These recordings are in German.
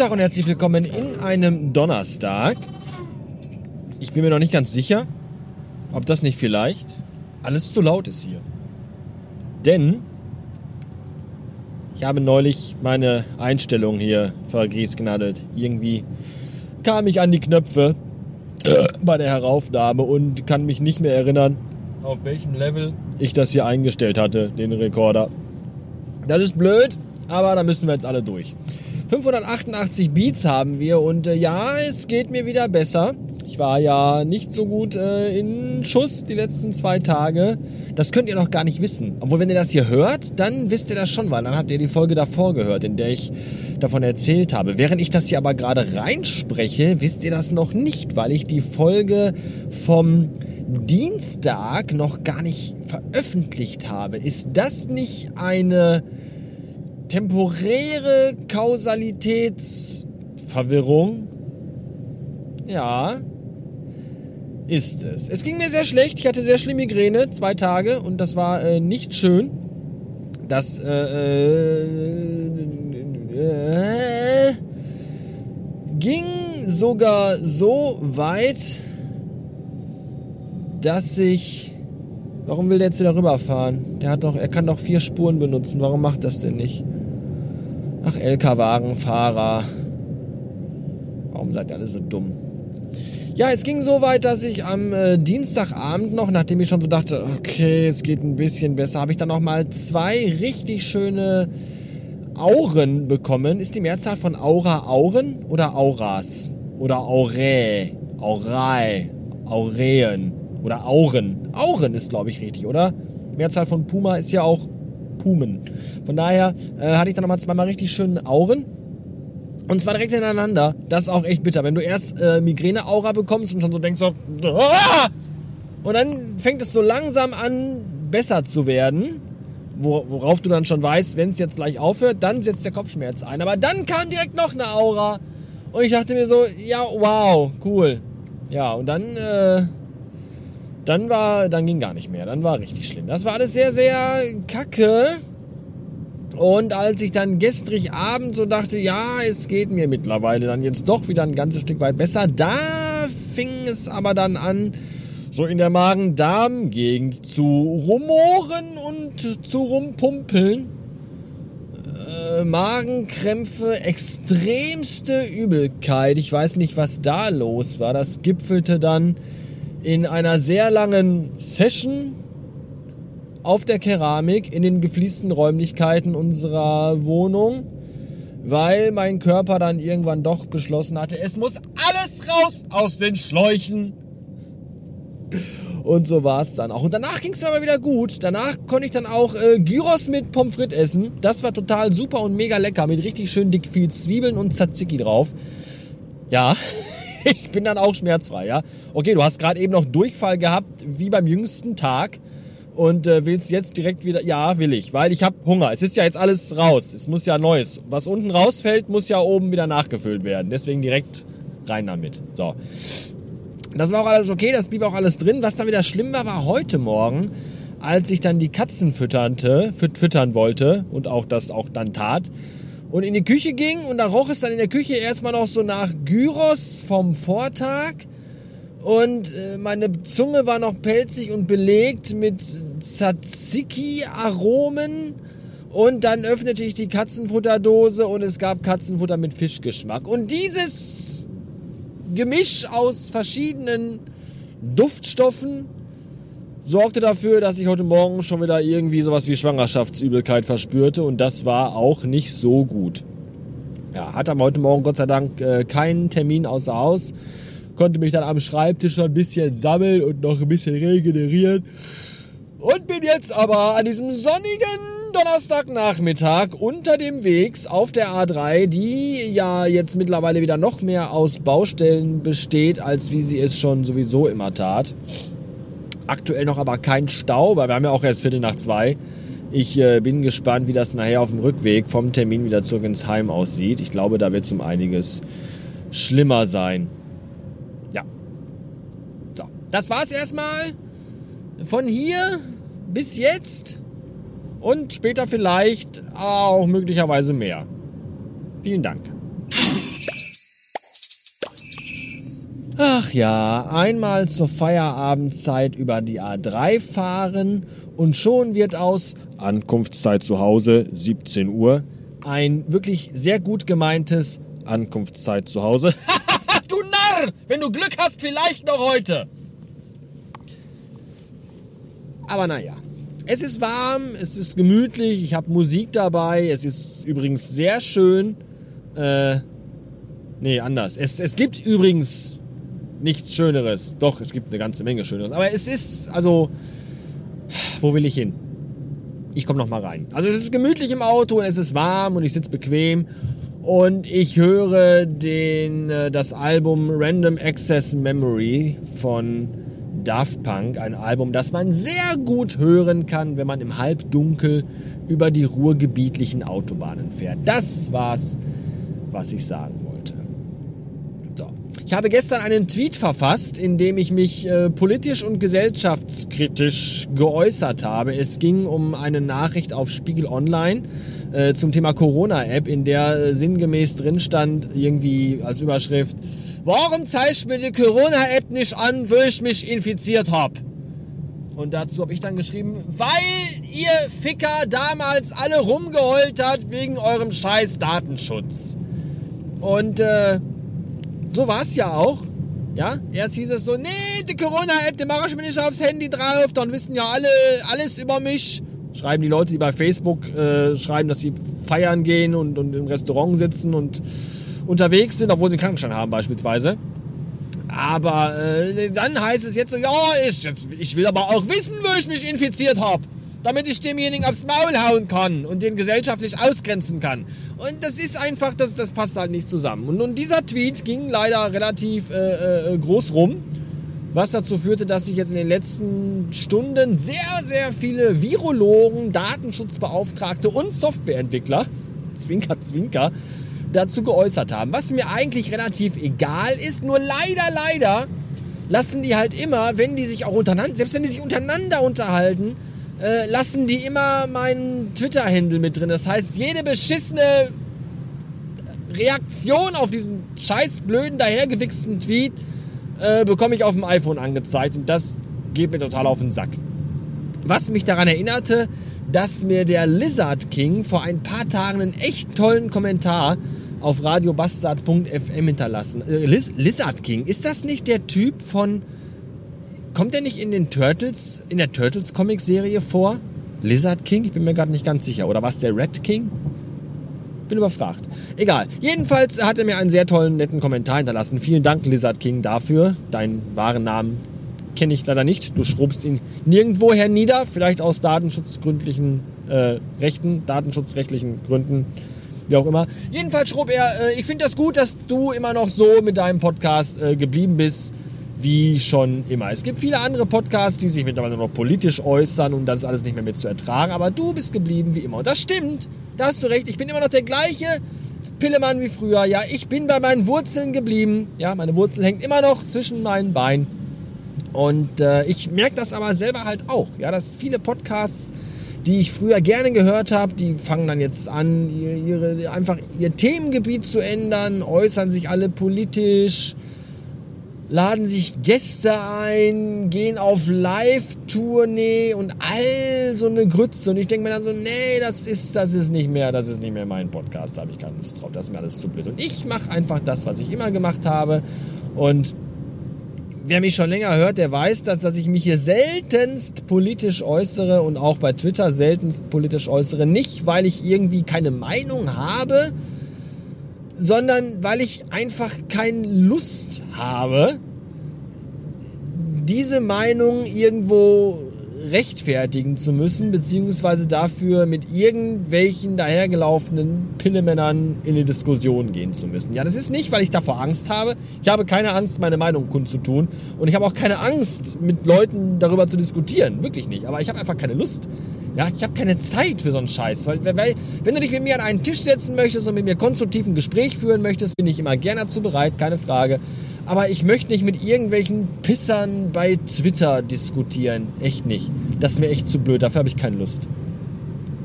Tag und herzlich willkommen in einem Donnerstag. Ich bin mir noch nicht ganz sicher, ob das nicht vielleicht alles zu laut ist hier. Denn ich habe neulich meine Einstellung hier vergriesgnadelt. Irgendwie kam ich an die Knöpfe bei der Heraufnahme und kann mich nicht mehr erinnern, auf welchem Level ich das hier eingestellt hatte, den Rekorder. Das ist blöd, aber da müssen wir jetzt alle durch. 588 Beats haben wir und äh, ja, es geht mir wieder besser. Ich war ja nicht so gut äh, in Schuss die letzten zwei Tage. Das könnt ihr noch gar nicht wissen. Obwohl, wenn ihr das hier hört, dann wisst ihr das schon, weil dann habt ihr die Folge davor gehört, in der ich davon erzählt habe. Während ich das hier aber gerade reinspreche, wisst ihr das noch nicht, weil ich die Folge vom Dienstag noch gar nicht veröffentlicht habe. Ist das nicht eine temporäre Kausalitätsverwirrung? Ja, ist es. Es ging mir sehr schlecht. Ich hatte sehr schlimme Migräne, zwei Tage, und das war äh, nicht schön. Das äh, äh, äh, ging sogar so weit, dass ich. Warum will der jetzt wieder rüberfahren? Der hat doch, er kann doch vier Spuren benutzen. Warum macht das denn nicht? Ach, LK-Wagenfahrer. Warum seid ihr alle so dumm? Ja, es ging so weit, dass ich am äh, Dienstagabend noch, nachdem ich schon so dachte, okay, es geht ein bisschen besser, habe ich dann noch mal zwei richtig schöne Auren bekommen. Ist die Mehrzahl von Aura Auren oder Auras? Oder Aurä? Aurei? Aureen? Oder Auren? Auren ist, glaube ich, richtig, oder? Mehrzahl von Puma ist ja auch Pumen. Von daher äh, hatte ich dann nochmal zweimal richtig schönen Auren. Und zwar direkt hintereinander. Das ist auch echt bitter. Wenn du erst äh, Migräne-Aura bekommst und schon so denkst, so, Aah! und dann fängt es so langsam an, besser zu werden. Worauf du dann schon weißt, wenn es jetzt gleich aufhört, dann setzt der Kopfschmerz ein. Aber dann kam direkt noch eine Aura. Und ich dachte mir so, ja, wow, cool. Ja, und dann, äh, dann war, dann ging gar nicht mehr. Dann war richtig schlimm. Das war alles sehr, sehr kacke. Und als ich dann gestrig Abend so dachte, ja, es geht mir mittlerweile dann jetzt doch wieder ein ganzes Stück weit besser, da fing es aber dann an, so in der Magen-Darm-Gegend zu rumoren und zu rumpumpeln. Äh, Magenkrämpfe, extremste Übelkeit. Ich weiß nicht, was da los war. Das gipfelte dann in einer sehr langen Session auf der Keramik in den gefliesten Räumlichkeiten unserer Wohnung, weil mein Körper dann irgendwann doch beschlossen hatte, es muss alles raus aus den Schläuchen. Und so war es dann auch. Und danach ging es mir aber wieder gut. Danach konnte ich dann auch äh, Gyros mit Pommes frites essen. Das war total super und mega lecker. Mit richtig schön dick viel Zwiebeln und Tzatziki drauf. Ja, ich bin dann auch schmerzfrei, ja. Okay, du hast gerade eben noch Durchfall gehabt, wie beim jüngsten Tag und äh, willst jetzt direkt wieder, ja, will ich, weil ich habe Hunger. Es ist ja jetzt alles raus. Es muss ja Neues. Was unten rausfällt, muss ja oben wieder nachgefüllt werden. Deswegen direkt rein damit. So. Das war auch alles okay, das blieb auch alles drin. Was dann wieder schlimm war, war heute Morgen, als ich dann die Katzen fütternte, füt füttern wollte und auch das auch dann tat. Und in die Küche ging und da roch es dann in der Küche erstmal noch so nach Gyros vom Vortag und äh, meine Zunge war noch pelzig und belegt mit Tzatziki-Aromen. Und dann öffnete ich die Katzenfutterdose und es gab Katzenfutter mit Fischgeschmack. Und dieses Gemisch aus verschiedenen Duftstoffen sorgte dafür, dass ich heute Morgen schon wieder irgendwie sowas wie Schwangerschaftsübelkeit verspürte. Und das war auch nicht so gut. Ja, hatte aber heute Morgen Gott sei Dank äh, keinen Termin außer Haus konnte mich dann am Schreibtisch schon ein bisschen sammeln und noch ein bisschen regenerieren. Und bin jetzt aber an diesem sonnigen Donnerstagnachmittag unter dem Wegs auf der A3, die ja jetzt mittlerweile wieder noch mehr aus Baustellen besteht, als wie sie es schon sowieso immer tat. Aktuell noch aber kein Stau, weil wir haben ja auch erst Viertel nach zwei. Ich äh, bin gespannt, wie das nachher auf dem Rückweg vom Termin wieder zurück ins Heim aussieht. Ich glaube, da wird es um einiges schlimmer sein. Das war's erstmal von hier bis jetzt und später vielleicht auch möglicherweise mehr. Vielen Dank. Ach ja, einmal zur Feierabendzeit über die A3 fahren und schon wird aus Ankunftszeit zu Hause 17 Uhr ein wirklich sehr gut gemeintes Ankunftszeit zu Hause. du Narr! Wenn du Glück hast, vielleicht noch heute. Aber naja, es ist warm, es ist gemütlich, ich habe Musik dabei, es ist übrigens sehr schön. Äh, nee, anders. Es, es gibt übrigens nichts Schöneres. Doch, es gibt eine ganze Menge Schöneres. Aber es ist, also, wo will ich hin? Ich komme noch mal rein. Also es ist gemütlich im Auto und es ist warm und ich sitze bequem und ich höre den, äh, das Album Random Access Memory von Daft Punk, ein Album, das man sehr gut hören kann, wenn man im Halbdunkel über die ruhrgebietlichen Autobahnen fährt. Das war's, was ich sagen wollte. Ich habe gestern einen Tweet verfasst, in dem ich mich äh, politisch und gesellschaftskritisch geäußert habe. Es ging um eine Nachricht auf Spiegel Online äh, zum Thema Corona-App, in der äh, sinngemäß drin stand, irgendwie als Überschrift, Warum zeigt mir die Corona-App nicht an, wo ich mich infiziert habe? Und dazu habe ich dann geschrieben, weil ihr Ficker damals alle rumgeheult hat wegen eurem scheiß Datenschutz. Und äh, so war es ja auch. Ja, erst hieß es so, nee, die Corona-App, die mache ich mir nicht aufs Handy drauf, dann wissen ja alle alles über mich. Schreiben die Leute, die bei Facebook äh, schreiben, dass sie feiern gehen und, und im Restaurant sitzen und unterwegs sind, obwohl sie einen Krankenschein haben beispielsweise. Aber äh, dann heißt es jetzt so, ja, ich, jetzt, ich will aber auch wissen, wo ich mich infiziert habe. Damit ich demjenigen aufs Maul hauen kann und den gesellschaftlich ausgrenzen kann. Und das ist einfach, das, das passt halt nicht zusammen. Und nun dieser Tweet ging leider relativ äh, äh, groß rum, was dazu führte, dass sich jetzt in den letzten Stunden sehr, sehr viele Virologen, Datenschutzbeauftragte und Softwareentwickler, Zwinker, Zwinker, dazu geäußert haben. Was mir eigentlich relativ egal ist, nur leider, leider lassen die halt immer, wenn die sich auch untereinander, selbst wenn die sich untereinander unterhalten, äh, lassen die immer meinen Twitter-Handle mit drin. Das heißt, jede beschissene Reaktion auf diesen scheiß blöden, dahergewichsten Tweet äh, bekomme ich auf dem iPhone angezeigt und das geht mir total auf den Sack. Was mich daran erinnerte, dass mir der Lizard King vor ein paar Tagen einen echt tollen Kommentar auf radiobastard.fm hinterlassen. Äh, Liz Lizard King, ist das nicht der Typ von... Kommt der nicht in den Turtles, in der Turtles Comic-Serie vor? Lizard King? Ich bin mir gerade nicht ganz sicher. Oder was der Red King? Bin überfragt. Egal. Jedenfalls hat er mir einen sehr tollen, netten Kommentar hinterlassen. Vielen Dank, Lizard King, dafür. Deinen wahren Namen kenne ich leider nicht. Du schrubst ihn nirgendwoher nieder. Vielleicht aus datenschutzgründlichen äh, Rechten, datenschutzrechtlichen Gründen wie auch immer. Jedenfalls schrob er, äh, ich finde das gut, dass du immer noch so mit deinem Podcast äh, geblieben bist, wie schon immer. Es gibt viele andere Podcasts, die sich mittlerweile noch politisch äußern und das ist alles nicht mehr mit zu ertragen, aber du bist geblieben wie immer. Und das stimmt, da hast du recht, ich bin immer noch der gleiche Pillemann wie früher. Ja, ich bin bei meinen Wurzeln geblieben. Ja, meine Wurzel hängt immer noch zwischen meinen Beinen. Und äh, ich merke das aber selber halt auch, ja, dass viele Podcasts die ich früher gerne gehört habe, die fangen dann jetzt an, ihre, einfach ihr Themengebiet zu ändern, äußern sich alle politisch, laden sich Gäste ein, gehen auf Live-Tournee und all so eine Grütze. Und ich denke mir dann so, nee, das ist, das ist nicht mehr, das ist nicht mehr mein Podcast, da habe ich keine Lust drauf, das ist mir alles zu blöd. Und ich mache einfach das, was ich immer gemacht habe. Und wer mich schon länger hört, der weiß, dass, dass ich mich hier seltenst politisch äußere und auch bei Twitter seltenst politisch äußere. Nicht, weil ich irgendwie keine Meinung habe, sondern weil ich einfach keine Lust habe, diese Meinung irgendwo rechtfertigen zu müssen, beziehungsweise dafür mit irgendwelchen dahergelaufenen Pillemännern in eine Diskussion gehen zu müssen. Ja, das ist nicht, weil ich davor Angst habe. Ich habe keine Angst, meine Meinung kundzutun. Und ich habe auch keine Angst, mit Leuten darüber zu diskutieren. Wirklich nicht. Aber ich habe einfach keine Lust. Ja, ich habe keine Zeit für so einen Scheiß. Weil, weil, wenn du dich mit mir an einen Tisch setzen möchtest und mit mir konstruktiv ein Gespräch führen möchtest, bin ich immer gerne dazu bereit, keine Frage. Aber ich möchte nicht mit irgendwelchen Pissern bei Twitter diskutieren. Echt nicht. Das ist mir echt zu blöd. Dafür habe ich keine Lust.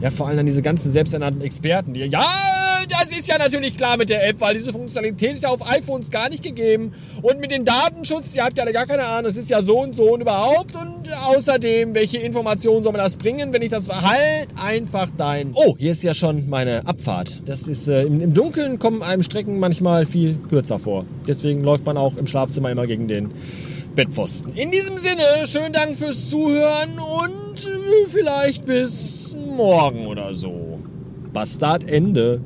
Ja, vor allem an diese ganzen selbsternannten Experten, die, ja, das ist ja natürlich klar mit der App, weil diese Funktionalität ist ja auf iPhones gar nicht gegeben. Und mit dem Datenschutz, ihr habt ja gar keine Ahnung, es ist ja so und so und überhaupt. Und außerdem, welche Informationen soll man das bringen, wenn ich das halt einfach dein... Oh, hier ist ja schon meine Abfahrt. Das ist, äh, im, im Dunkeln kommen einem Strecken manchmal viel kürzer vor. Deswegen läuft man auch im Schlafzimmer immer gegen den Bettpfosten. In diesem Sinne, schönen Dank fürs Zuhören und vielleicht bis morgen oder so. Bastard Ende.